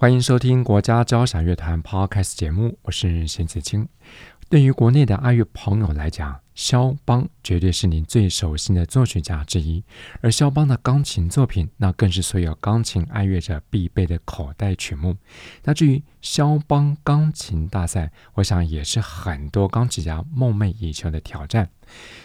欢迎收听国家交响乐团 Podcast 节目，我是邢子清。对于国内的爱乐朋友来讲，肖邦绝对是您最熟悉的作曲家之一，而肖邦的钢琴作品，那更是所有钢琴爱乐者必备的口袋曲目。那至于肖邦钢琴大赛，我想也是很多钢琴家梦寐以求的挑战。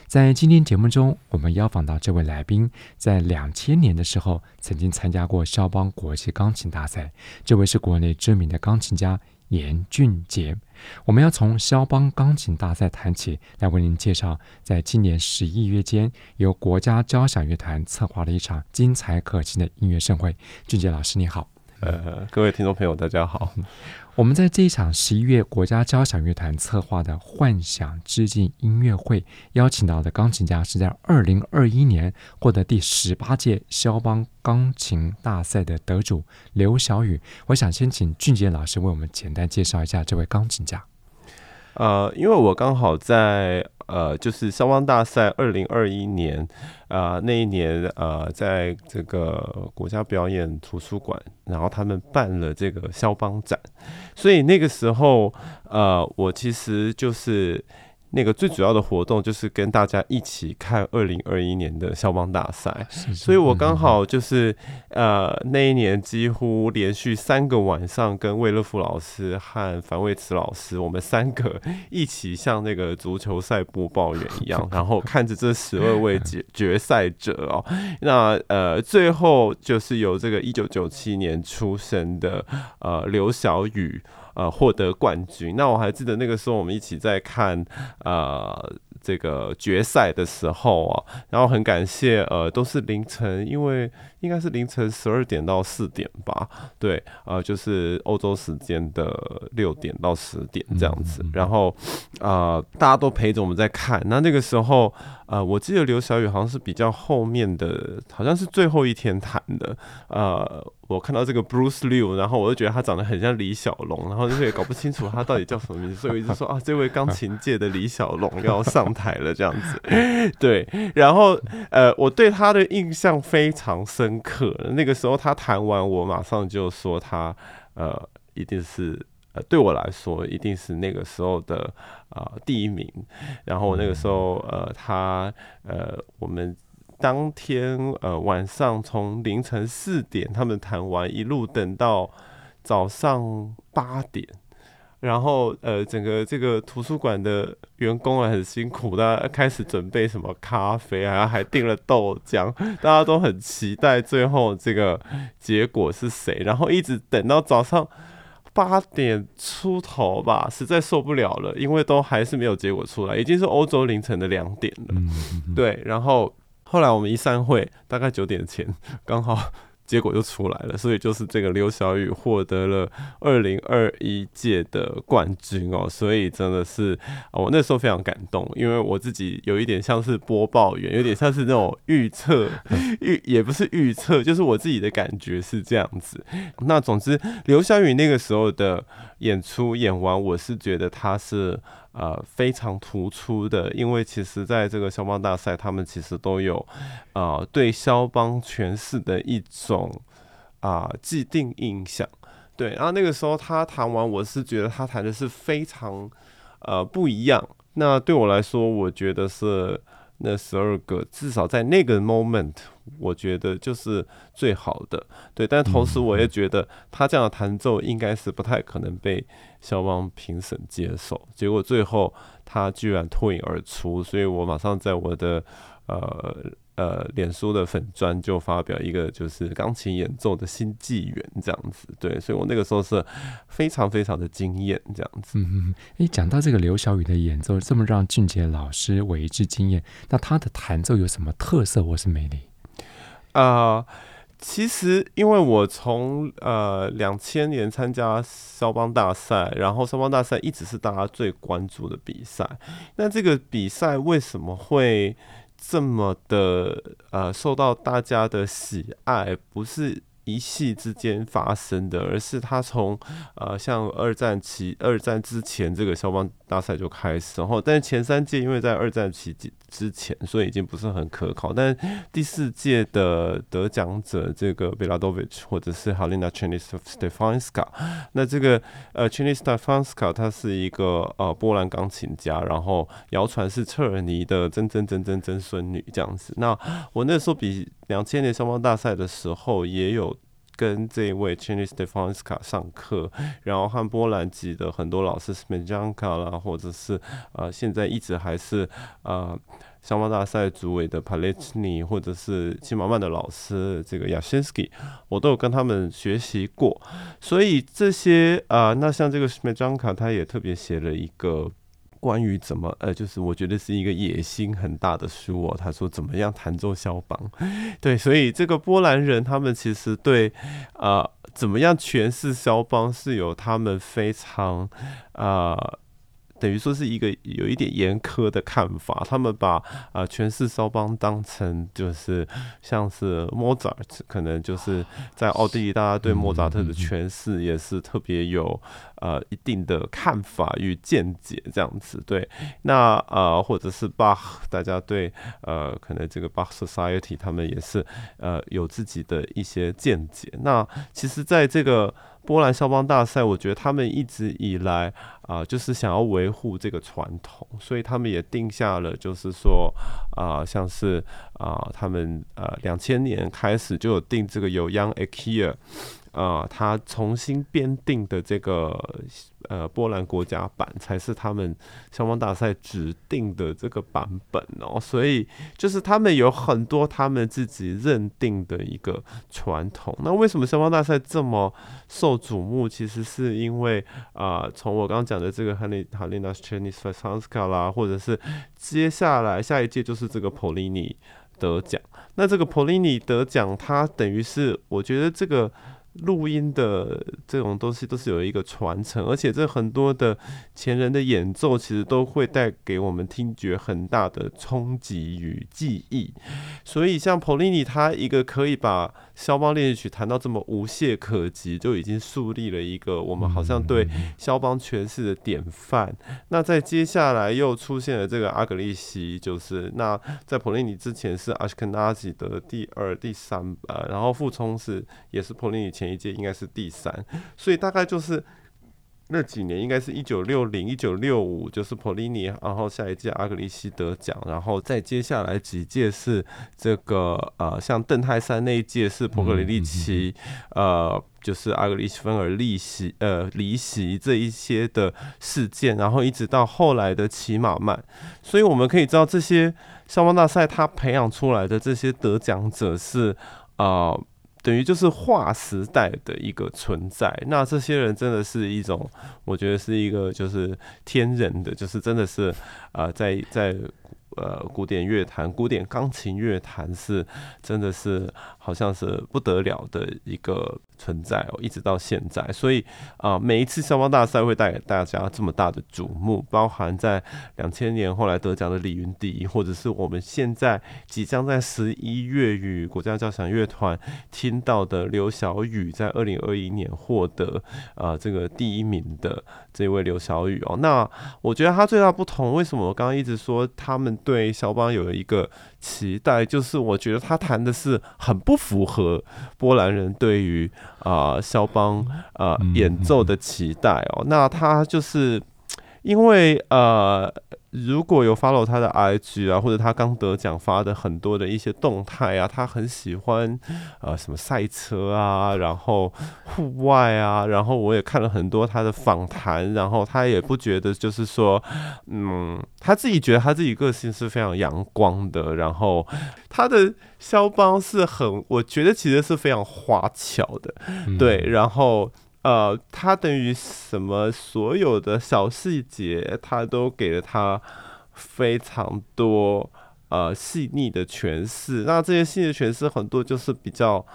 在今天节目中，我们邀访到这位来宾，在两千年的时候曾经参加过肖邦国际钢琴大赛，这位是国内知名的钢琴家。严俊杰，我们要从肖邦钢琴大赛谈起，来为您介绍，在今年十一月间，由国家交响乐团策划了一场精彩可期的音乐盛会。俊杰老师，你好。呃，各位听众朋友，大家好。我们在这一场十一月国家交响乐团策划的幻想致敬音乐会，邀请到的钢琴家是在二零二一年获得第十八届肖邦钢琴大赛的得主刘晓宇。我想先请俊杰老师为我们简单介绍一下这位钢琴家。呃，因为我刚好在呃，就是肖邦大赛二零二一年，呃，那一年呃，在这个国家表演图书馆，然后他们办了这个肖邦展，所以那个时候，呃，我其实就是。那个最主要的活动就是跟大家一起看二零二一年的肖邦大赛，所以我刚好就是呃那一年几乎连续三个晚上跟魏乐福老师和樊卫慈老师，我们三个一起像那个足球赛播报员一样，然后看着这十二位决 决赛者哦，那呃最后就是由这个一九九七年出生的呃刘晓宇。呃，获得冠军。那我还记得那个时候，我们一起在看呃这个决赛的时候啊，然后很感谢呃，都是凌晨，因为应该是凌晨十二点到四点吧，对，呃，就是欧洲时间的六点到十点这样子。然后呃，大家都陪着我们在看。那那个时候，呃，我记得刘小雨好像是比较后面的，好像是最后一天谈的，呃。我看到这个 Bruce Liu，然后我就觉得他长得很像李小龙，然后就是也搞不清楚他到底叫什么名字，所以我一直说啊，这位钢琴界的李小龙要上台了这样子。对，然后呃，我对他的印象非常深刻。那个时候他弹完，我马上就说他呃，一定是呃，对我来说一定是那个时候的啊、呃、第一名。然后那个时候呃，他呃，我们。当天呃晚上从凌晨四点他们谈完，一路等到早上八点，然后呃整个这个图书馆的员工啊很辛苦，大家开始准备什么咖啡啊，还订了豆浆，大家都很期待最后这个结果是谁，然后一直等到早上八点出头吧，实在受不了了，因为都还是没有结果出来，已经是欧洲凌晨的两点了，对，然后。后来我们一散会，大概九点前，刚好结果就出来了，所以就是这个刘晓宇获得了二零二一届的冠军哦，所以真的是我那时候非常感动，因为我自己有一点像是播报员，有点像是那种预测 预，也不是预测，就是我自己的感觉是这样子。那总之，刘晓宇那个时候的演出演完，我是觉得他是。呃，非常突出的，因为其实在这个肖邦大赛，他们其实都有呃对肖邦诠释的一种啊、既定印象，对。然后那个时候他弹完，我是觉得他弹的是非常呃不一样。那对我来说，我觉得是。那十二个，至少在那个 moment，我觉得就是最好的，对。但同时，我也觉得他这样的弹奏应该是不太可能被肖邦评审接受。结果最后他居然脱颖而出，所以我马上在我的呃。呃，脸书的粉砖就发表一个就是钢琴演奏的新纪元这样子，对，所以我那个时候是非常非常的惊艳这样子。嗯嗯，诶，讲到这个刘晓宇的演奏这么让俊杰老师为之惊艳，那他的弹奏有什么特色或是魅力？啊、呃，其实，因为我从呃两千年参加肖邦大赛，然后肖邦大赛一直是大家最关注的比赛。那这个比赛为什么会这么的呃受到大家的喜爱？不是一系之间发生的，而是他从呃像二战期、二战之前这个肖邦大赛就开始，然后但是前三届因为在二战期之前，所以已经不是很可靠。但第四届的得奖者这个贝拉多维奇或者是哈丽娜·切尼斯特凡斯卡，那这个呃切尼斯特凡斯卡他是一个呃波兰钢琴家，然后谣传是彻尔尼的曾曾曾曾曾孙女这样子。那我那时候比两千年肖邦大赛的时候也有。跟这位 Chinese Stefanska 上课，然后和波兰籍的很多老师 Smejanka 啦，或者是呃现在一直还是呃肖邦大赛主委的 Palechny，或者是齐马曼的老师这个 Yashinsky，我都有跟他们学习过。所以这些啊、那像这个 Smejanka 他也特别写了一个。关于怎么呃，就是我觉得是一个野心很大的书哦。他说怎么样弹奏肖邦，对，所以这个波兰人他们其实对呃怎么样诠释肖邦是有他们非常啊。呃等于说是一个有一点严苛的看法，他们把啊诠释肖邦当成就是像是莫扎特，可能就是在奥地利，大家对莫扎特的诠释也是特别有呃一定的看法与见解这样子。对，那呃或者是巴赫，大家对呃可能这个巴赫 Society 他们也是呃有自己的一些见解。那其实在这个。波兰肖邦大赛，我觉得他们一直以来啊、就是想要维护这个传统，所以他们也定下了，就是说啊、像是啊、他们呃，两千年开始就有定这个有 Young Aker 啊，他重新编定的这个。呃，波兰国家版才是他们肖邦大赛指定的这个版本哦，所以就是他们有很多他们自己认定的一个传统。那为什么肖邦大赛这么受瞩目？其实是因为啊，从、我刚刚讲的这个哈利哈丽娜·切尼斯特凡斯卡啦，或者是接下来下一届就是这个 Polini 得奖。那这个 Polini 得奖，它等于是我觉得这个。录音的这种东西都是有一个传承，而且这很多的前人的演奏，其实都会带给我们听觉很大的冲击与记忆。所以像 Polini 他一个可以把肖邦练习曲弹到这么无懈可击，就已经树立了一个我们好像对肖邦诠释的典范。那在接下来又出现了这个阿格利西，就是那在 Pollini 之前是阿什肯纳吉的第二、第三，呃，然后傅聪是也是 Pollini 前一届应该是第三，所以大概就是那几年，应该是一九六零、一九六五，就是普利尼，然后下一届阿格里西得奖，然后再接下来几届是这个呃，像邓泰山那一届是普格里利奇，呃，就是阿格里西芬尔离席，呃，离席这一些的事件，然后一直到后来的齐马曼，所以我们可以知道这些消防大赛他培养出来的这些得奖者是呃。等于就是划时代的一个存在，那这些人真的是一种，我觉得是一个就是天人的，就是真的是啊、呃，在在。呃，古典乐坛、古典钢琴乐坛是真的是好像是不得了的一个存在哦，一直到现在。所以啊、每一次肖邦大赛会带给大家这么大的瞩目，包含在两千年后来得奖的李云迪，或者是我们现在即将在十一月与国家交响乐团听到的刘晓宇，在二零二一年获得啊、呃、这个第一名的这位刘晓宇哦。那我觉得他最大不同，为什么我刚刚一直说他们？对肖邦有一个期待，就是我觉得他弹的是很不符合波兰人对于啊、呃、肖邦啊、呃、演奏的期待哦。那他就是因为呃。如果有 follow 他的 IG 啊，或者他刚得奖发的很多的一些动态啊，他很喜欢呃什么赛车啊，然后户外啊，然后我也看了很多他的访谈，然后他也不觉得就是说，嗯，他自己觉得他自己个性是非常阳光的，然后他的肖邦是很，我觉得其实是非常花巧的，对，然后。呃，他等于什么？所有的小细节，他都给了他非常多呃细腻的诠释。那这些细腻诠释，很多就是比较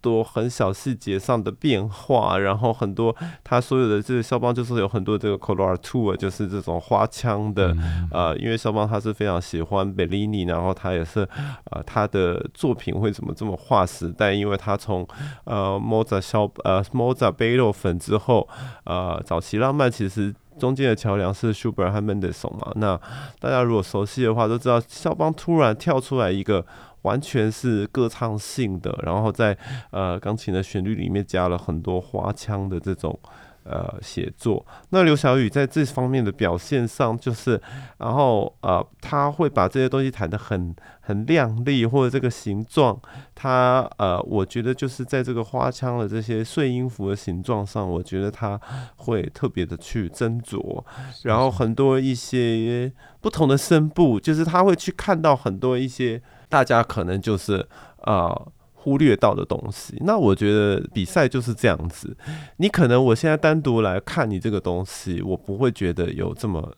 多很小细节上的变化，然后很多他所有的这个肖邦就是有很多这个 coloratura，就是这种花腔的，呃，因为肖邦他是非常喜欢贝利尼，然后他也是呃他的作品会怎么这么划时代，因为他从呃莫扎肖呃莫扎贝多芬之后，呃早期浪漫其实中间的桥梁是舒伯和门德松嘛，那大家如果熟悉的话都知道，肖邦突然跳出来一个。完全是歌唱性的，然后在呃钢琴的旋律里面加了很多花腔的这种呃写作。那刘晓宇在这方面的表现上，就是然后呃他会把这些东西弹得很很亮丽，或者这个形状，他呃我觉得就是在这个花腔的这些碎音符的形状上，我觉得他会特别的去斟酌，然后很多一些不同的声部，就是他会去看到很多一些。大家可能就是呃忽略到的东西，那我觉得比赛就是这样子。你可能我现在单独来看你这个东西，我不会觉得有这么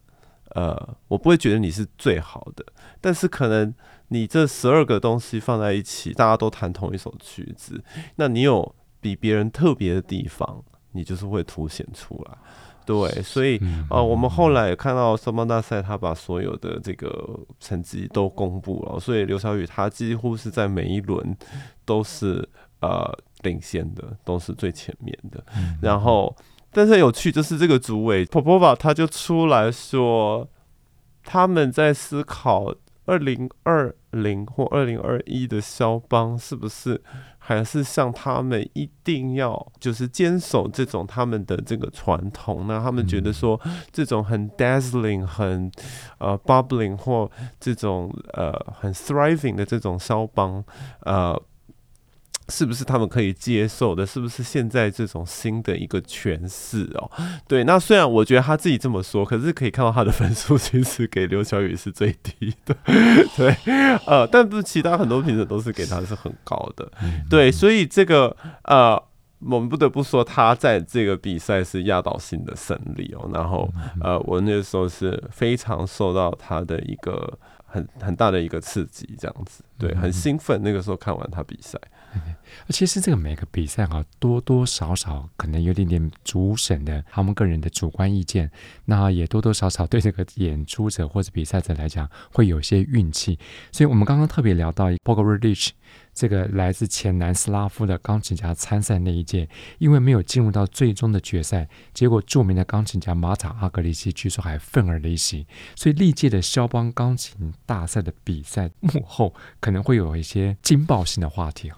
呃，我不会觉得你是最好的。但是可能你这十二个东西放在一起，大家都弹同一首曲子，那你有比别人特别的地方，你就是会凸显出来。对，所以呃，我们后来也看到肖邦大赛，他把所有的这个成绩都公布了，所以刘小雨他几乎是在每一轮都是呃领先的，都是最前面的。然后，但是有趣就是这个主委 Popova 他就出来说，他们在思考二零二零或二零二一的肖邦是不是。还是像他们一定要就是坚守这种他们的这个传统，那他们觉得说这种很 dazzling、很呃 bubbling 或这种呃很 thriving 的这种肖邦，呃。是不是他们可以接受的？是不是现在这种新的一个诠释哦？对，那虽然我觉得他自己这么说，可是可以看到他的分数其实给刘晓宇是最低的，对，呃，但不是其他很多评审都是给他是很高的，对，所以这个呃，我们不得不说他在这个比赛是压倒性的胜利哦。然后呃，我那时候是非常受到他的一个很很大的一个刺激，这样子，对，很兴奋。那个时候看完他比赛。其实这个每个比赛啊，多多少少可能有点点主审的他们个人的主观意见，那也多多少少对这个演出者或者比赛者来讲会有些运气。所以我们刚刚特别聊到 Pogorelic 这个来自前南斯拉夫的钢琴家参赛那一届，因为没有进入到最终的决赛，结果著名的钢琴家马塔阿格里奇据说还愤而离席。所以历届的肖邦钢琴大赛的比赛幕后可能会有一些惊爆性的话题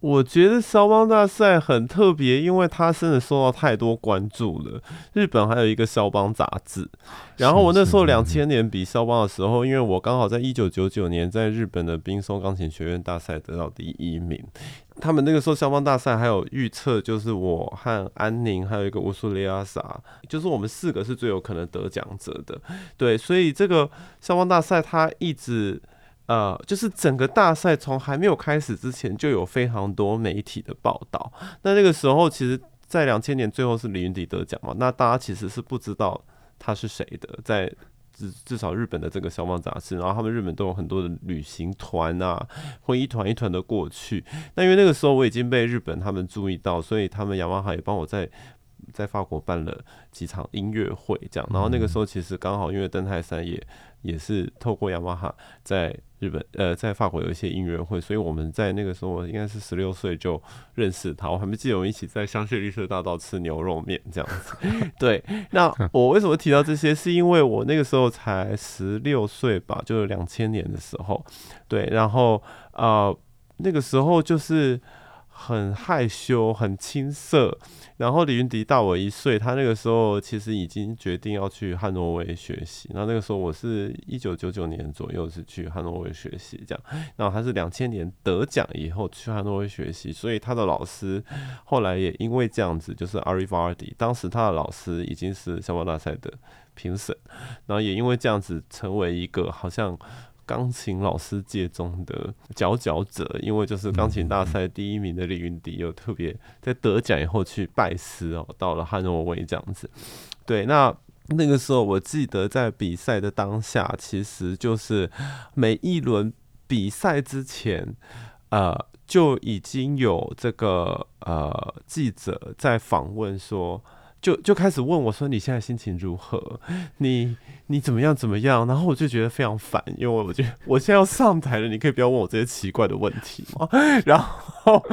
我觉得肖邦大赛很特别，因为它真的受到太多关注了。日本还有一个肖邦杂志，然后我那时候两千年比肖邦的时候，因为我刚好在一九九九年在日本的冰松钢琴学院大赛得到第一名。他们那个时候肖邦大赛还有预测，就是我和安宁还有一个乌苏利亚萨，就是我们四个是最有可能得奖者的。对，所以这个肖邦大赛它一直。呃，就是整个大赛从还没有开始之前，就有非常多媒体的报道。那那个时候，其实，在两千年最后是李云迪得奖嘛，那大家其实是不知道他是谁的，在至至少日本的这个消防杂志，然后他们日本都有很多的旅行团啊，会一团一团的过去。那因为那个时候我已经被日本他们注意到，所以他们雅马哈也帮我在在法国办了几场音乐会，这样。然后那个时候其实刚好因为登泰山也也是透过雅马哈在。日本呃，在法国有一些音乐会，所以我们在那个时候应该是十六岁就认识他。我还没记得我们一起在香榭丽舍大道吃牛肉面这样子。对，那我为什么提到这些？是因为我那个时候才十六岁吧，就是两千年的时候。对，然后啊、呃，那个时候就是。很害羞，很青涩。然后李云迪大我一岁，他那个时候其实已经决定要去汉诺威学习。然后那个时候我是一九九九年左右是去汉诺威学习，这样。然后他是两千年得奖以后去汉诺威学习，所以他的老师后来也因为这样子，就是 Arivardi，当时他的老师已经是肖邦大赛的评审，然后也因为这样子成为一个好像。钢琴老师界中的佼佼者，因为就是钢琴大赛第一名的李云迪，又特别在得奖以后去拜师哦，到了汉诺威这样子。对，那那个时候我记得在比赛的当下，其实就是每一轮比赛之前，呃。就已经有这个呃记者在访问说。就就开始问我说：“你现在心情如何？你你怎么样怎么样？”然后我就觉得非常烦，因为我觉得我现在要上台了，你可以不要问我这些奇怪的问题吗？然后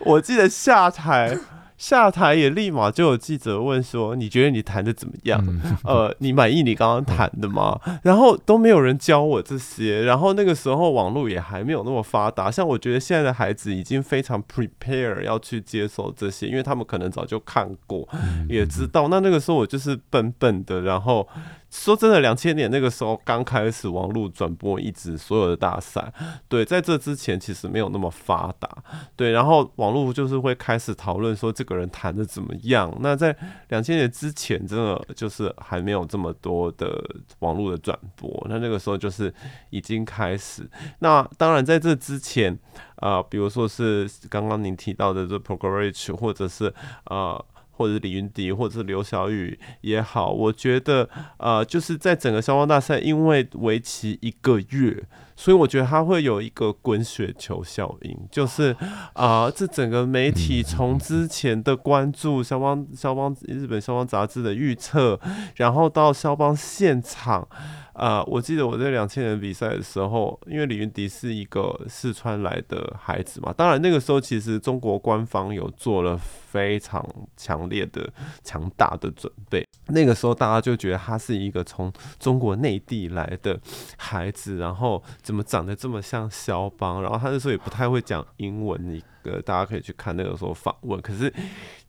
我记得下台。下台也立马就有记者问说：“你觉得你弹的怎么样？呃，你满意你刚刚弹的吗？” 然后都没有人教我这些。然后那个时候网络也还没有那么发达，像我觉得现在的孩子已经非常 prepare 要去接受这些，因为他们可能早就看过，也知道。那那个时候我就是笨笨的，然后。说真的，两千年那个时候刚开始网络转播一直所有的大赛，对，在这之前其实没有那么发达，对，然后网络就是会开始讨论说这个人弹的怎么样。那在两千年之前，真的就是还没有这么多的网络的转播，那那个时候就是已经开始。那当然在这之前，啊、比如说是刚刚您提到的这 Pogoreich 或者是啊。呃或者李云迪，或者是刘晓宇也好，我觉得，呃，就是在整个消防大赛，因为为期一个月，所以我觉得它会有一个滚雪球效应，就是 啊、呃，这整个媒体从之前的关注肖邦、肖邦日本肖邦杂志的预测，然后到肖邦现场。啊、呃，我记得我在两千年比赛的时候，因为李云迪是一个四川来的孩子嘛，当然那个时候其实中国官方有做了非常强烈的、强大的准备。那个时候大家就觉得他是一个从中国内地来的孩子，然后怎么长得这么像肖邦，然后他那时候也不太会讲英文，一个大家可以去看那个时候访问，可是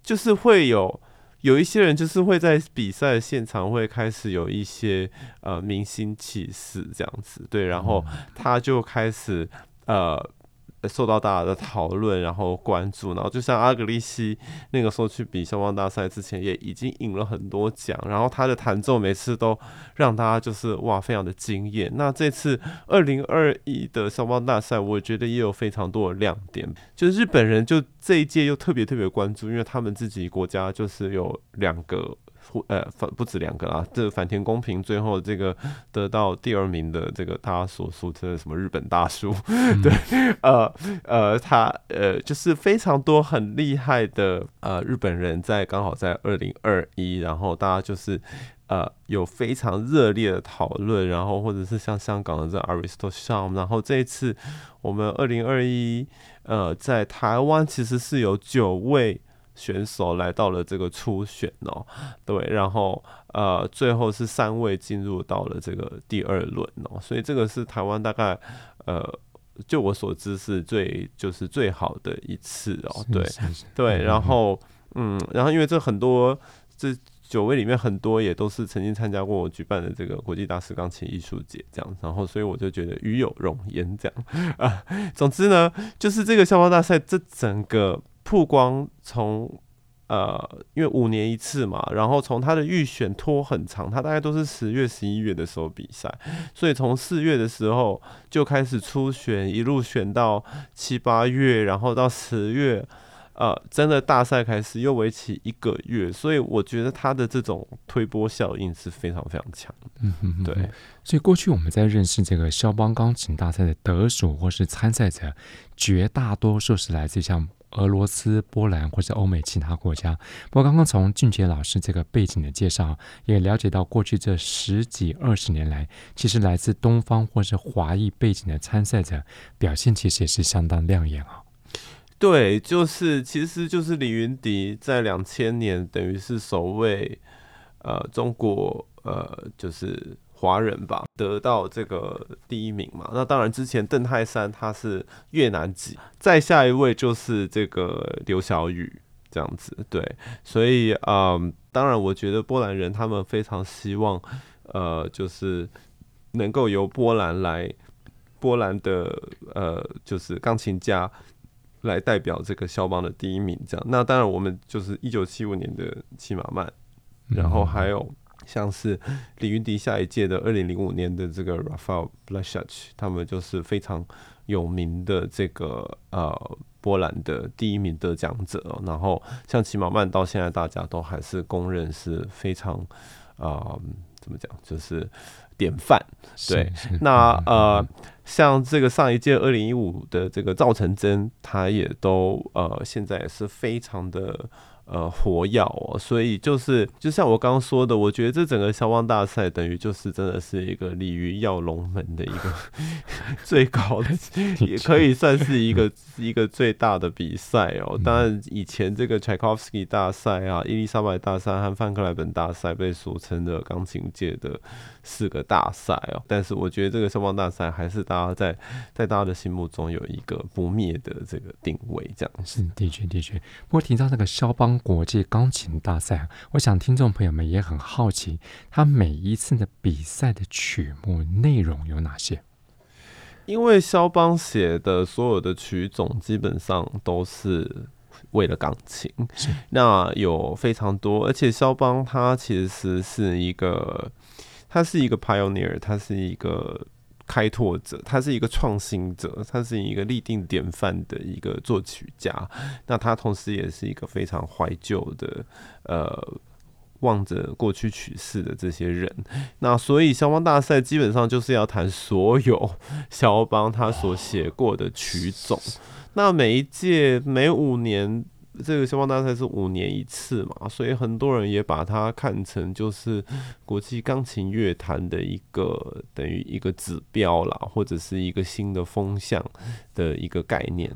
就是会有。有一些人就是会在比赛现场会开始有一些呃明星气势这样子，对，然后他就开始呃。受到大家的讨论，然后关注，然后就像阿格利西那个时候去比消邦大赛之前，也已经赢了很多奖，然后他的弹奏每次都让大家就是哇，非常的惊艳。那这次二零二一的消邦大赛，我觉得也有非常多的亮点，就日本人就这一届又特别特别关注，因为他们自己国家就是有两个。呃，反不止两个啦，这个反田公平最后这个得到第二名的这个大家所俗称的什么日本大叔，嗯、对，呃呃，他呃就是非常多很厉害的呃日本人在刚好在二零二一，然后大家就是呃有非常热烈的讨论，然后或者是像香港的这 Aristo Sham，然后这一次我们二零二一呃在台湾其实是有九位。选手来到了这个初选哦，对，然后呃，最后是三位进入到了这个第二轮哦，所以这个是台湾大概呃，就我所知是最就是最好的一次哦，对对，然后嗯，然后因为这很多这九位里面很多也都是曾经参加过我举办的这个国际大师钢琴艺术节这样，然后所以我就觉得与有荣焉这样。啊，总之呢，就是这个校花大赛这整个。曝光从呃，因为五年一次嘛，然后从他的预选拖很长，他大概都是十月、十一月的时候比赛，所以从四月的时候就开始初选，一路选到七八月，然后到十月，呃，真的大赛开始又为期一个月，所以我觉得他的这种推波效应是非常非常强的。嗯哼哼，对。所以过去我们在认识这个肖邦钢琴大赛的得主或是参赛者，绝大多数是来自像。俄罗斯、波兰或者欧美其他国家。不过，刚刚从俊杰老师这个背景的介绍，也了解到过去这十几二十年来，其实来自东方或是华裔背景的参赛者表现，其实也是相当亮眼啊。对，就是其实就是李云迪在两千年等于是首位呃中国呃就是。华人吧，得到这个第一名嘛。那当然，之前邓泰山他是越南籍，再下一位就是这个刘晓宇这样子。对，所以嗯，当然，我觉得波兰人他们非常希望，呃，就是能够由波兰来，波兰的呃，就是钢琴家来代表这个肖邦的第一名这样。那当然，我们就是一九七五年的齐马曼，然后还有。像是 李云迪下一届的二零零五年的这个 Rafael Blaszczak，他们就是非常有名的这个呃波兰的第一名得奖者。然后像齐马曼到现在大家都还是公认是非常啊、呃、怎么讲，就是典范。对，那呃像这个上一届二零一五的这个赵成真，他也都呃现在也是非常的。呃，火药哦，所以就是就像我刚刚说的，我觉得这整个肖邦大赛等于就是真的是一个鲤鱼跃龙门的一个 最高的，也可以算是一个 一个最大的比赛哦。当然，以前这个柴可夫斯基大赛啊、伊丽莎白大赛和范克莱本大赛被俗称的钢琴界的四个大赛哦。但是我觉得这个肖邦大赛还是大家在在大家的心目中有一个不灭的这个定位，这样是的确的确。不过提到那个肖邦。国际钢琴大赛，我想听众朋友们也很好奇，他每一次的比赛的曲目内容有哪些？因为肖邦写的所有的曲种基本上都是为了钢琴，那有非常多，而且肖邦他其实是一个，他是一个 pioneer，他是一个。开拓者，他是一个创新者，他是一个立定典范的一个作曲家。那他同时也是一个非常怀旧的，呃，望着过去曲式的这些人。那所以肖邦大赛基本上就是要谈所有肖邦他所写过的曲种。那每一届每五年。这个肖邦大赛是五年一次嘛，所以很多人也把它看成就是国际钢琴乐坛的一个等于一个指标啦，或者是一个新的风向的一个概念。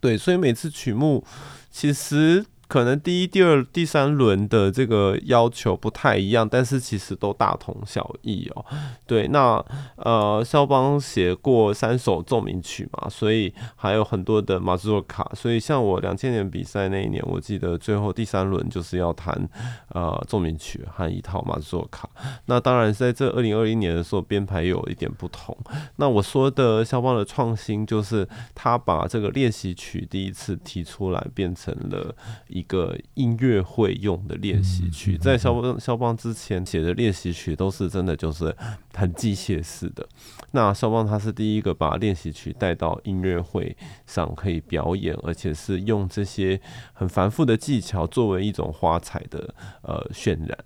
对，所以每次曲目其实。可能第一、第二、第三轮的这个要求不太一样，但是其实都大同小异哦。对，那呃，肖邦写过三首奏鸣曲嘛，所以还有很多的马祖尔卡。所以像我两千年比赛那一年，我记得最后第三轮就是要弹呃奏鸣曲和一套马祖尔卡。那当然在这二零二一年的时候，编排有一点不同。那我说的肖邦的创新，就是他把这个练习曲第一次提出来，变成了一。个音乐会用的练习曲，在肖邦肖邦之前写的练习曲都是真的就是很机械式的。那肖邦他是第一个把练习曲带到音乐会上可以表演，而且是用这些很繁复的技巧作为一种花彩的呃渲染。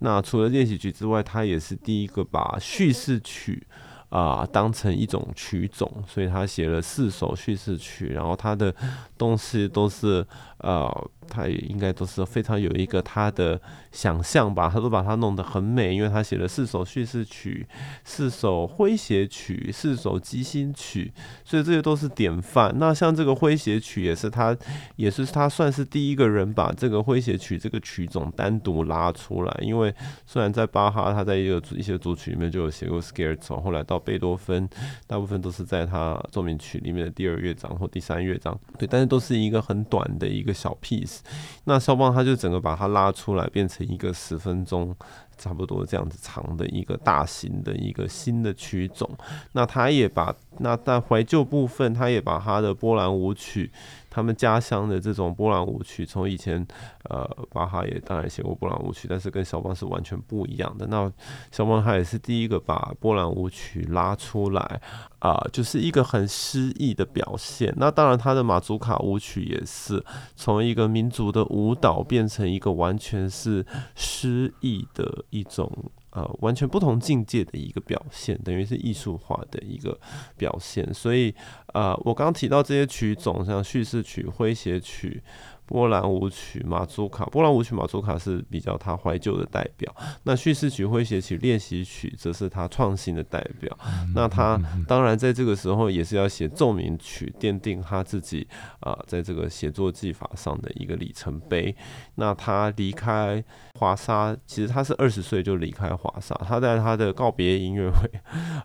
那除了练习曲之外，他也是第一个把叙事曲。啊、呃，当成一种曲种，所以他写了四首叙事曲，然后他的东西都是呃，他也应该都是非常有一个他的想象吧，他都把它弄得很美，因为他写了四首叙事曲，四首诙谐曲，四首即兴曲，所以这些都是典范。那像这个诙谐曲也是他，也是他算是第一个人把这个诙谐曲这个曲种单独拉出来，因为虽然在巴哈他在一个一些组曲里面就有写过 Scherzo，后来到贝多芬，大部分都是在他奏鸣曲里面的第二乐章或第三乐章，对，但是都是一个很短的一个小 piece。那肖邦他就整个把它拉出来，变成一个十分钟差不多这样子长的一个大型的一个新的曲种。那他也把那在怀旧部分，他也把他的波兰舞曲。他们家乡的这种波兰舞曲，从以前，呃，巴哈也当然写过波兰舞曲，但是跟肖邦是完全不一样的。那肖邦他也是第一个把波兰舞曲拉出来，啊、就是一个很诗意的表现。那当然，他的马祖卡舞曲也是从一个民族的舞蹈变成一个完全是诗意的一种。呃，完全不同境界的一个表现，等于是艺术化的一个表现。所以，呃，我刚刚提到这些曲种，像叙事曲、诙谐曲。波兰舞曲、马祖卡，波兰舞曲、马祖卡是比较他怀旧的代表。那叙事曲、诙谐曲、练习曲，则是他创新的代表。那他当然在这个时候也是要写奏鸣曲，奠定他自己啊、呃，在这个写作技法上的一个里程碑。那他离开华沙，其实他是二十岁就离开华沙。他在他的告别音乐会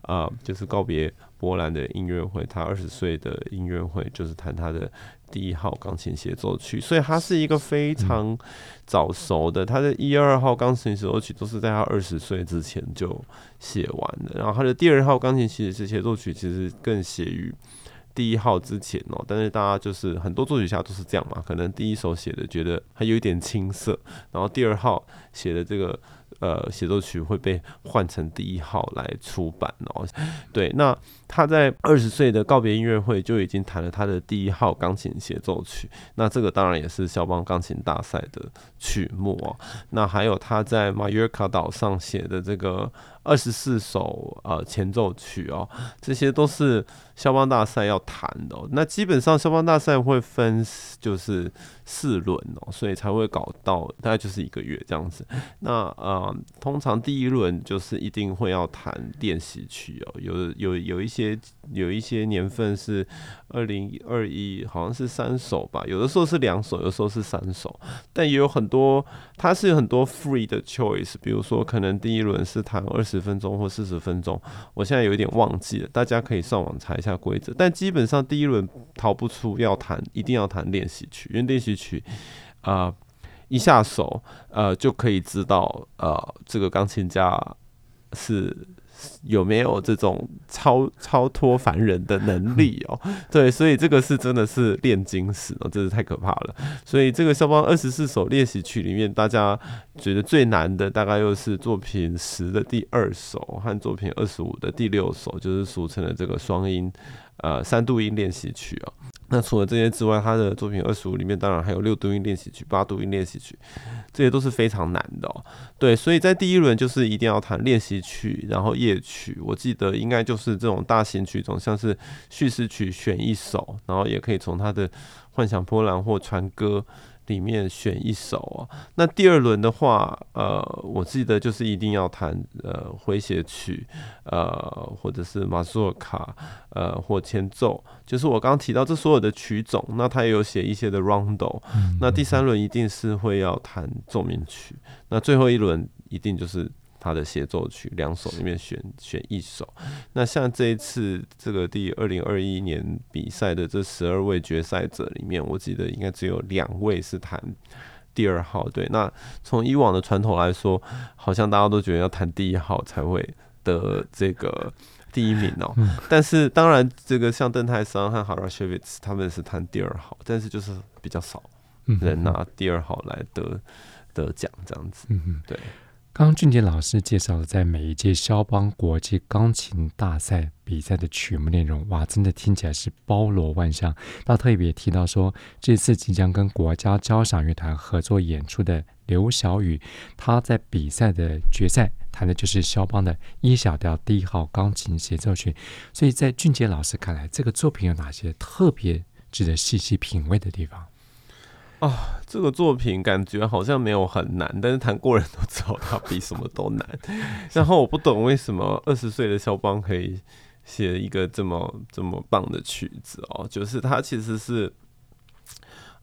啊、呃，就是告别波兰的音乐会。他二十岁的音乐会就是弹他的。第一号钢琴协奏曲，所以他是一个非常早熟的。他的一二号钢琴协奏曲都是在他二十岁之前就写完的。然后他的第二号钢琴协协奏曲其实更写于第一号之前哦。但是大家就是很多作曲家都是这样嘛，可能第一首写的觉得还有一点青涩，然后第二号写的这个。呃，协奏曲会被换成第一号来出版哦。对，那他在二十岁的告别音乐会就已经弹了他的第一号钢琴协奏曲。那这个当然也是肖邦钢琴大赛的曲目哦。那还有他在马约卡岛上写的这个二十四首呃前奏曲哦，这些都是肖邦大赛要弹的。那基本上肖邦大赛会分就是四轮哦，所以才会搞到大概就是一个月这样子。那呃，通常第一轮就是一定会要弹练习曲哦，有有有一些有一些年份是二零二一，好像是三首吧，有的时候是两首，有的时候是三首，但也有很多它是有很多 free 的 choice，比如说可能第一轮是弹二。十分钟或四十分钟，我现在有一点忘记了，大家可以上网查一下规则。但基本上第一轮逃不出要弹，一定要弹练习曲，因为练习曲啊、呃、一下手呃就可以知道呃这个钢琴家是。有没有这种超超脱凡人的能力哦？对，所以这个是真的是炼金石哦，真是太可怕了。所以这个肖邦二十四首练习曲里面，大家觉得最难的大概又是作品十的第二首和作品二十五的第六首，就是俗称的这个双音呃三度音练习曲哦。那除了这些之外，他的作品二十五里面当然还有六度音练习曲、八度音练习曲，这些都是非常难的。对，所以在第一轮就是一定要弹练习曲，然后夜曲。我记得应该就是这种大型曲种，像是叙事曲选一首，然后也可以从他的幻想波兰或船歌。里面选一首啊，那第二轮的话，呃，我记得就是一定要弹呃回协曲，呃，或者是马祖尔卡，呃，或前奏，就是我刚刚提到这所有的曲种，那他也有写一些的 rondo，那第三轮一定是会要弹奏鸣曲，那最后一轮一定就是。他的协奏曲两首里面选选一首，那像这一次这个第二零二一年比赛的这十二位决赛者里面，我记得应该只有两位是弹第二号。对，那从以往的传统来说，好像大家都觉得要弹第一号才会得这个第一名哦。但是当然，这个像邓泰桑和哈拉谢维茨他们是弹第二号，但是就是比较少人拿第二号来得得奖这样子。对。刚俊杰老师介绍了在每一届肖邦国际钢琴大赛比赛的曲目内容，哇，真的听起来是包罗万象。他特别提到说，这次即将跟国家交响乐团合作演出的刘晓宇，他在比赛的决赛弹的就是肖邦的 E 小调第一号钢琴协奏曲。所以在俊杰老师看来，这个作品有哪些特别值得细细品味的地方？啊，这个作品感觉好像没有很难，但是弹过人都知道它比什么都难。然后我不懂为什么二十岁的肖邦可以写一个这么这么棒的曲子哦，就是它其实是。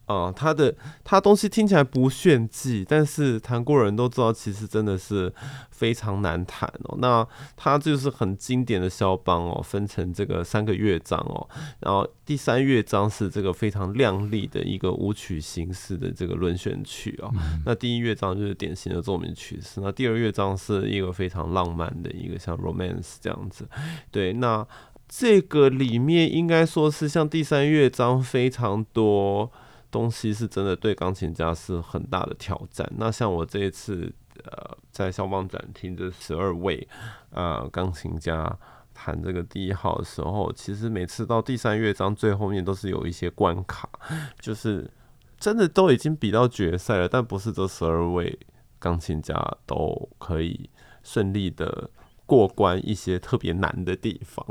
啊，他的他东西听起来不炫技，但是弹过人都知道，其实真的是非常难弹哦。那他就是很经典的肖邦哦，分成这个三个乐章哦，然后第三乐章是这个非常亮丽的一个舞曲形式的这个轮旋曲哦。那第一乐章就是典型的奏鸣曲式，那第二乐章是一个非常浪漫的一个像 romance 这样子。对，那这个里面应该说是像第三乐章非常多。东西是真的对钢琴家是很大的挑战。那像我这一次呃在肖邦展厅这十二位呃钢琴家弹这个第一号的时候，其实每次到第三乐章最后面都是有一些关卡，就是真的都已经比到决赛了，但不是这十二位钢琴家都可以顺利的过关一些特别难的地方。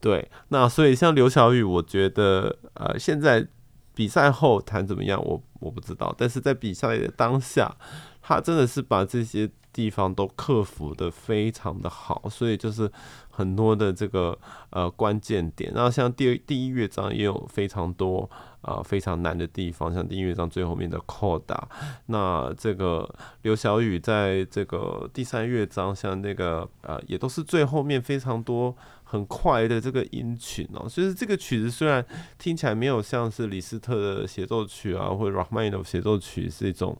对，那所以像刘晓宇，我觉得呃现在。比赛后谈怎么样？我我不知道。但是在比赛的当下，他真的是把这些地方都克服的非常的好，所以就是很多的这个呃关键点。然后像第第一乐章也有非常多啊、非常难的地方，像第一乐章最后面的 coda。那这个刘小雨在这个第三乐章，像那个呃也都是最后面非常多。很快的这个音群哦，所以这个曲子虽然听起来没有像是李斯特的协奏曲啊，或者 Rachmaninoff 协奏曲是一种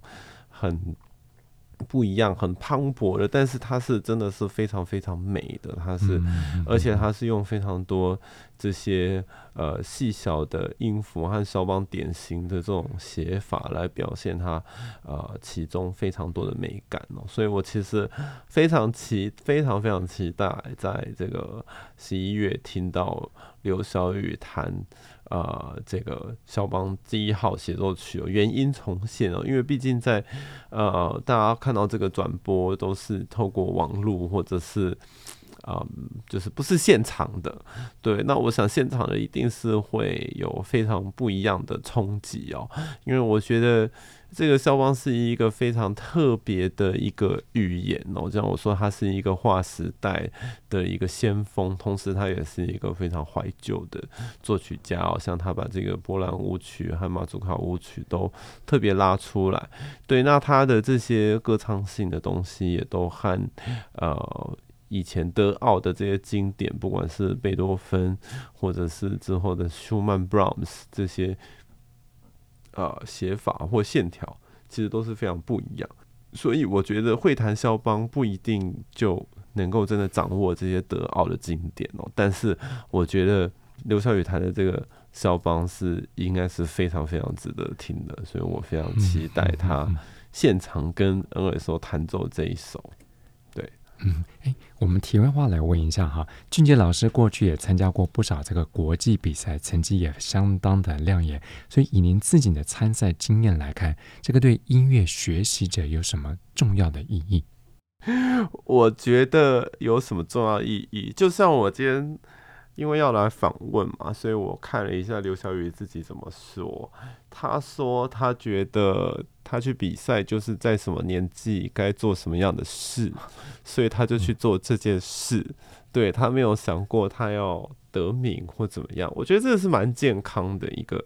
很。不一样，很磅礴的，但是它是真的是非常非常美的，它是，而且它是用非常多这些呃细小的音符和肖邦典型的这种写法来表现它呃其中非常多的美感哦，所以我其实非常期非常非常期待在这个十一月听到刘晓宇弹。呃这个肖邦第一号协奏曲哦，原因重现哦，因为毕竟在呃大家看到这个转播都是透过网络或者是。嗯，就是不是现场的，对，那我想现场的一定是会有非常不一样的冲击哦，因为我觉得这个肖邦是一个非常特别的一个语言哦，就像我说，他是一个划时代的一个先锋，同时他也是一个非常怀旧的作曲家哦，像他把这个波兰舞曲和马祖卡舞曲都特别拉出来，对，那他的这些歌唱性的东西也都和呃。以前德奥的这些经典，不管是贝多芬，或者是之后的舒曼、布拉姆斯这些，呃，写法或线条，其实都是非常不一样。所以我觉得会弹肖邦不一定就能够真的掌握这些德奥的经典哦。但是我觉得刘晓宇弹的这个肖邦是应该是非常非常值得听的，所以我非常期待他现场跟 NSO 弹奏这一首。嗯，哎，我们题外话来问一下哈，俊杰老师过去也参加过不少这个国际比赛，成绩也相当的亮眼。所以以您自己的参赛经验来看，这个对音乐学习者有什么重要的意义？我觉得有什么重要意义？就像我今天。因为要来访问嘛，所以我看了一下刘晓宇自己怎么说。他说他觉得他去比赛就是在什么年纪该做什么样的事，所以他就去做这件事。对，他没有想过他要得名或怎么样。我觉得这个是蛮健康的一个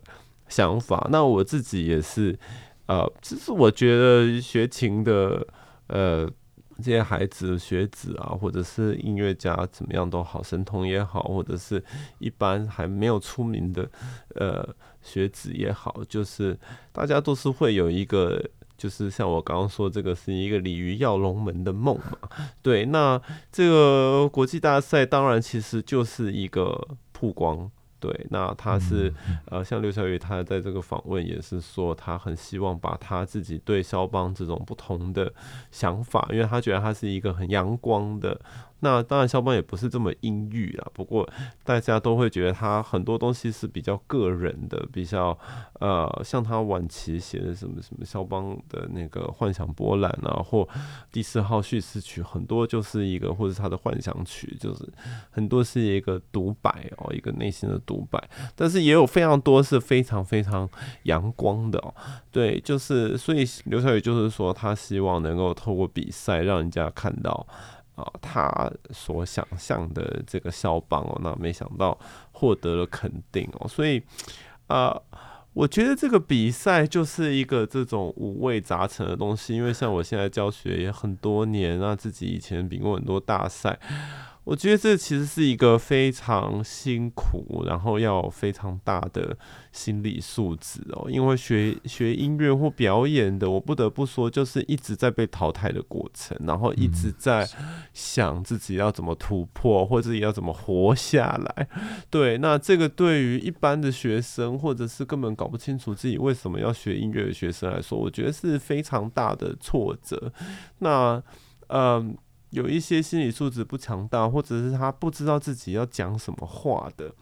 想法。那我自己也是，呃，其实我觉得学琴的，呃。这些孩子、学子啊，或者是音乐家，怎么样都好，神童也好，或者是一般还没有出名的呃学子也好，就是大家都是会有一个，就是像我刚刚说，这个是一个鲤鱼跃龙门的梦嘛。对，那这个国际大赛当然其实就是一个曝光。对，那他是呃，像刘小雨，他在这个访问也是说，他很希望把他自己对肖邦这种不同的想法，因为他觉得他是一个很阳光的。那当然，肖邦也不是这么阴郁啊。不过，大家都会觉得他很多东西是比较个人的，比较呃，像他晚期写的什么什么肖邦的那个幻想波兰啊，或第四号叙事曲，很多就是一个，或者他的幻想曲，就是很多是一个独白哦，一个内心的独白。但是也有非常多是非常非常阳光的哦。对，就是所以刘晓宇就是说，他希望能够透过比赛让人家看到。啊，他所想象的这个肖邦哦，那没想到获得了肯定哦，所以啊，我觉得这个比赛就是一个这种五味杂陈的东西，因为像我现在教学也很多年，那自己以前比过很多大赛。我觉得这其实是一个非常辛苦，然后要有非常大的心理素质哦。因为学学音乐或表演的，我不得不说，就是一直在被淘汰的过程，然后一直在想自己要怎么突破，或者自己要怎么活下来。对，那这个对于一般的学生，或者是根本搞不清楚自己为什么要学音乐的学生来说，我觉得是非常大的挫折。那，嗯。有一些心理素质不强大，或者是他不知道自己要讲什么话的，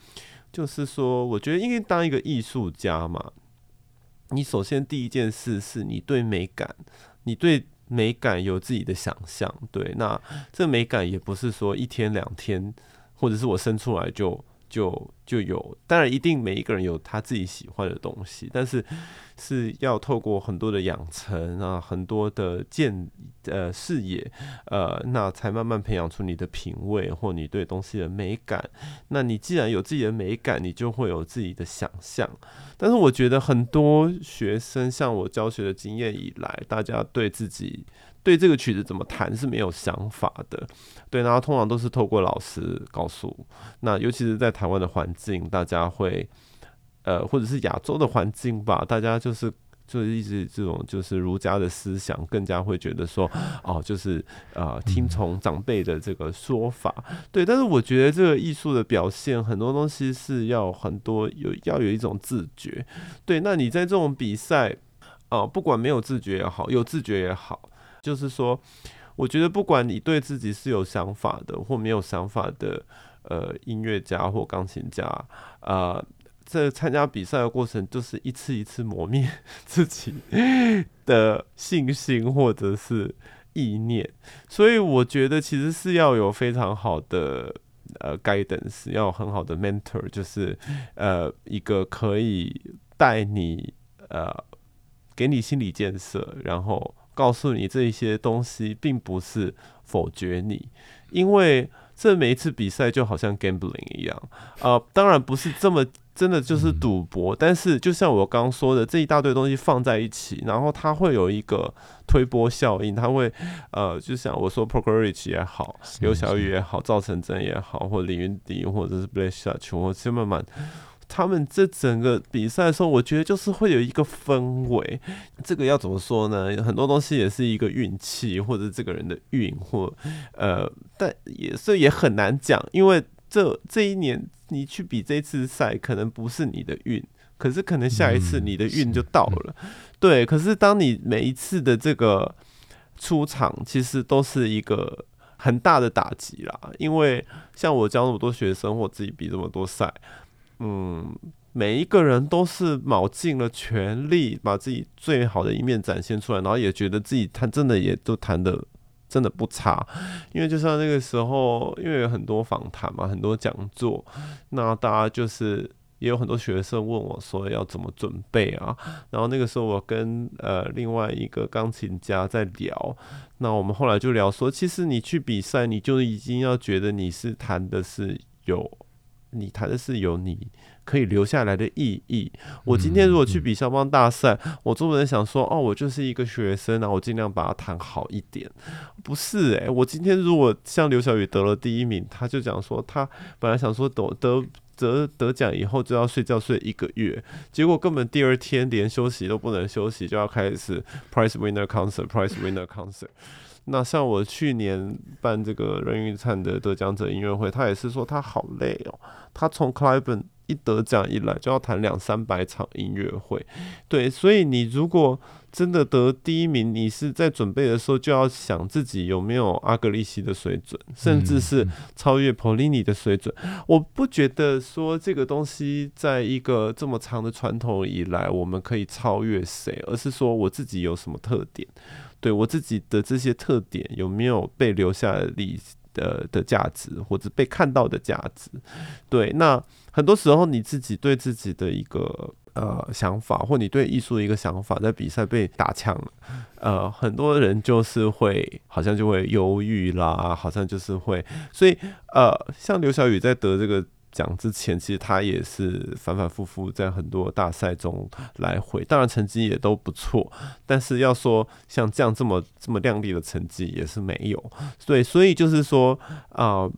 就是说，我觉得因为当一个艺术家嘛，你首先第一件事是你对美感，你对美感有自己的想象，对，那这美感也不是说一天两天，或者是我生出来就就就有，当然一定每一个人有他自己喜欢的东西，但是。是要透过很多的养成啊，很多的见呃视野，呃，那才慢慢培养出你的品味或你对东西的美感。那你既然有自己的美感，你就会有自己的想象。但是我觉得很多学生，像我教学的经验以来，大家对自己对这个曲子怎么弹是没有想法的。对，然后通常都是透过老师告诉。那尤其是在台湾的环境，大家会。呃，或者是亚洲的环境吧，大家就是就是一直这种就是儒家的思想，更加会觉得说，哦，就是呃，听从长辈的这个说法，对。但是我觉得这个艺术的表现，很多东西是要很多有要有一种自觉，对。那你在这种比赛，啊、呃，不管没有自觉也好，有自觉也好，就是说，我觉得不管你对自己是有想法的或没有想法的，呃，音乐家或钢琴家，啊、呃。这参加比赛的过程就是一次一次磨灭 自己的信心或者是意念，所以我觉得其实是要有非常好的呃 guidance，要有很好的 mentor，就是呃一个可以带你呃给你心理建设，然后告诉你这一些东西并不是否决你，因为。这每一次比赛就好像 gambling 一样，呃，当然不是这么真的就是赌博，但是就像我刚刚说的，这一大堆东西放在一起，然后它会有一个推波效应，它会呃，就像我说 Prochorich 也好，刘小雨也好，赵成真也好，或李云迪，或者是 Blaise Matuidi 或者慢慢。他们这整个比赛的时候，我觉得就是会有一个氛围。这个要怎么说呢？很多东西也是一个运气，或者这个人的运，或呃，但也是也很难讲，因为这这一年你去比这次赛，可能不是你的运，可是可能下一次你的运就到了。对，可是当你每一次的这个出场，其实都是一个很大的打击啦。因为像我教那么多学生，或自己比这么多赛。嗯，每一个人都是卯尽了全力，把自己最好的一面展现出来，然后也觉得自己弹真的也都弹得真的不差。因为就像那个时候，因为有很多访谈嘛，很多讲座，那大家就是也有很多学生问我说要怎么准备啊。然后那个时候我跟呃另外一个钢琴家在聊，那我们后来就聊说，其实你去比赛，你就已经要觉得你是弹的是有。你弹的是有你可以留下来的意义。我今天如果去比肖邦大赛，我总不能想说，哦，我就是一个学生，然后我尽量把它弹好一点。不是诶，我今天如果像刘晓宇得了第一名，他就讲说，他本来想说得得得得奖以后就要睡觉睡一个月，结果根本第二天连休息都不能休息，就要开始 Prize Winner Concert，Prize Winner Concert。那像我去年办这个任玉灿的得奖者音乐会，他也是说他好累哦。他从克莱本一得奖以来就要谈两三百场音乐会，对，所以你如果真的得第一名，你是在准备的时候就要想自己有没有阿格利西的水准，甚至是超越波利尼的水准。我不觉得说这个东西在一个这么长的传统以来，我们可以超越谁，而是说我自己有什么特点。对我自己的这些特点有没有被留下的的的价值，或者被看到的价值？对，那很多时候你自己对自己的一个呃想法，或你对艺术的一个想法，在比赛被打枪，呃，很多人就是会好像就会忧郁啦，好像就是会，所以呃，像刘晓宇在得这个。讲之前，其实他也是反反复复在很多大赛中来回，当然成绩也都不错，但是要说像这样这么这么亮丽的成绩也是没有。对，所以就是说啊、呃，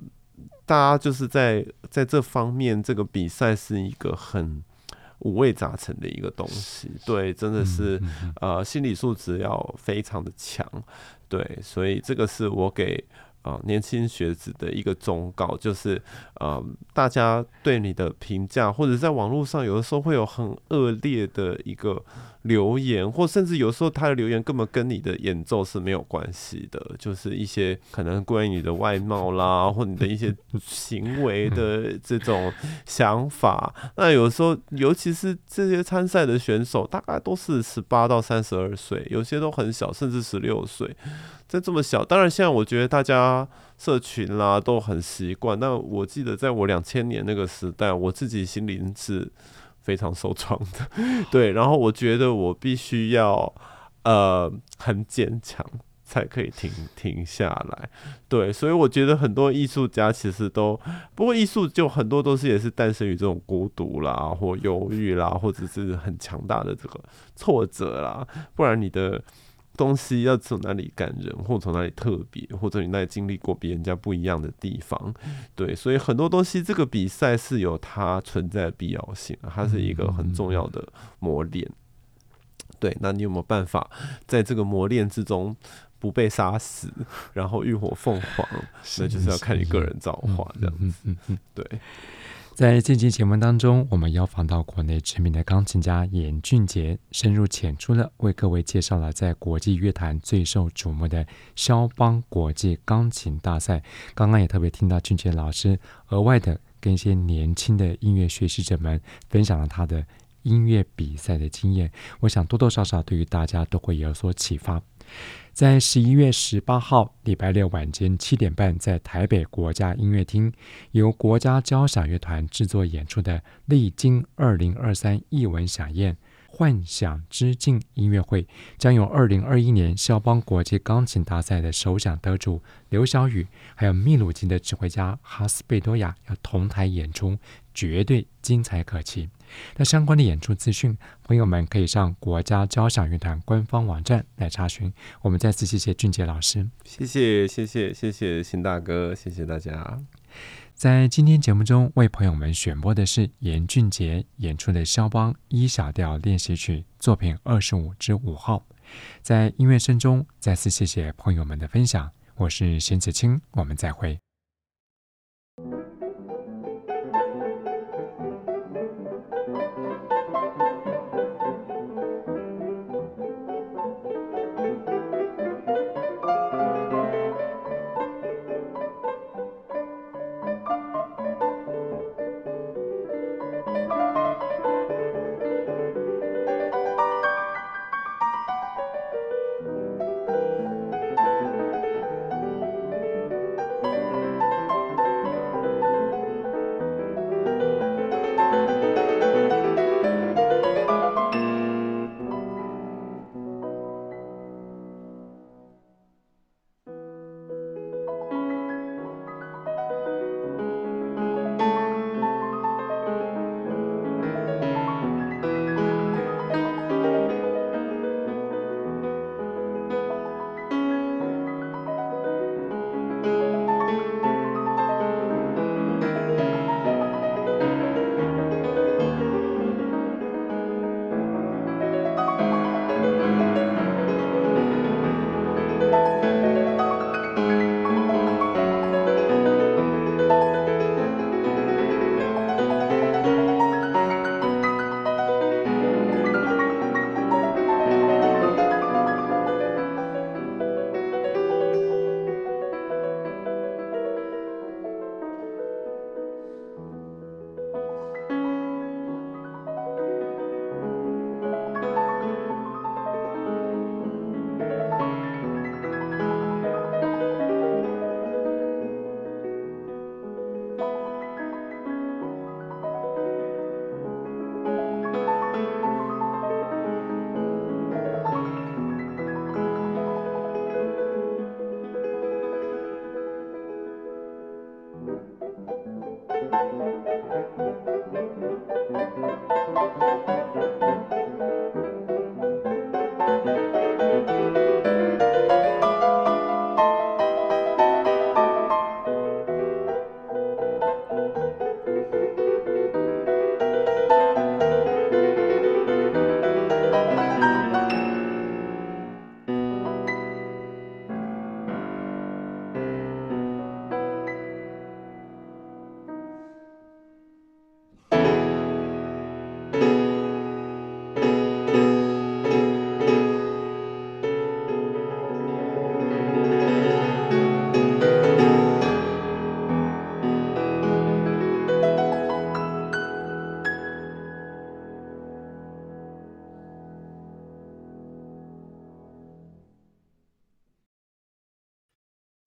大家就是在在这方面，这个比赛是一个很五味杂陈的一个东西。对，真的是呃心理素质要非常的强。对，所以这个是我给。啊，年轻学子的一个忠告就是，呃，大家对你的评价，或者在网络上有的时候会有很恶劣的一个留言，或甚至有时候他的留言根本跟你的演奏是没有关系的，就是一些可能关于你的外貌啦，或你的一些行为的这种想法。那有时候，尤其是这些参赛的选手，大概都是十八到三十二岁，有些都很小，甚至十六岁。在这么小，当然现在我觉得大家社群啦都很习惯。但我记得在我两千年那个时代，我自己心灵是非常受创的。对，然后我觉得我必须要呃很坚强，才可以停停下来。对，所以我觉得很多艺术家其实都，不过艺术就很多都是也是诞生于这种孤独啦，或忧郁啦，或者是很强大的这个挫折啦，不然你的。东西要从哪里感人，或从哪里特别，或者你那里经历过别人家不一样的地方，对，所以很多东西这个比赛是有它存在的必要性，它是一个很重要的磨练。对，那你有没有办法在这个磨练之中不被杀死，然后浴火凤凰？那就是要看你个人造化这样子。对。在近期节目当中，我们邀访到国内知名的钢琴家严俊杰，深入浅出的为各位介绍了在国际乐坛最受瞩目的肖邦国际钢琴大赛。刚刚也特别听到俊杰老师额外的跟一些年轻的音乐学习者们分享了他的音乐比赛的经验，我想多多少少对于大家都会有所启发。在十一月十八号礼拜六晚间七点半，在台北国家音乐厅，由国家交响乐团制作演出的《历经二零二三艺文饗宴幻想之境音乐会》，将由二零二一年肖邦国际钢琴大赛的首奖得主刘晓宇，还有秘鲁籍的指挥家哈斯贝多亚要同台演出，绝对精彩可期。那相关的演出资讯，朋友们可以上国家交响乐团官方网站来查询。我们再次谢谢俊杰老师，谢谢谢谢谢谢邢大哥，谢谢大家。在今天节目中，为朋友们选播的是严俊杰演出的肖邦 E 小调练习曲作品二十五之五号。在音乐声中，再次谢谢朋友们的分享。我是邢子清，我们再会。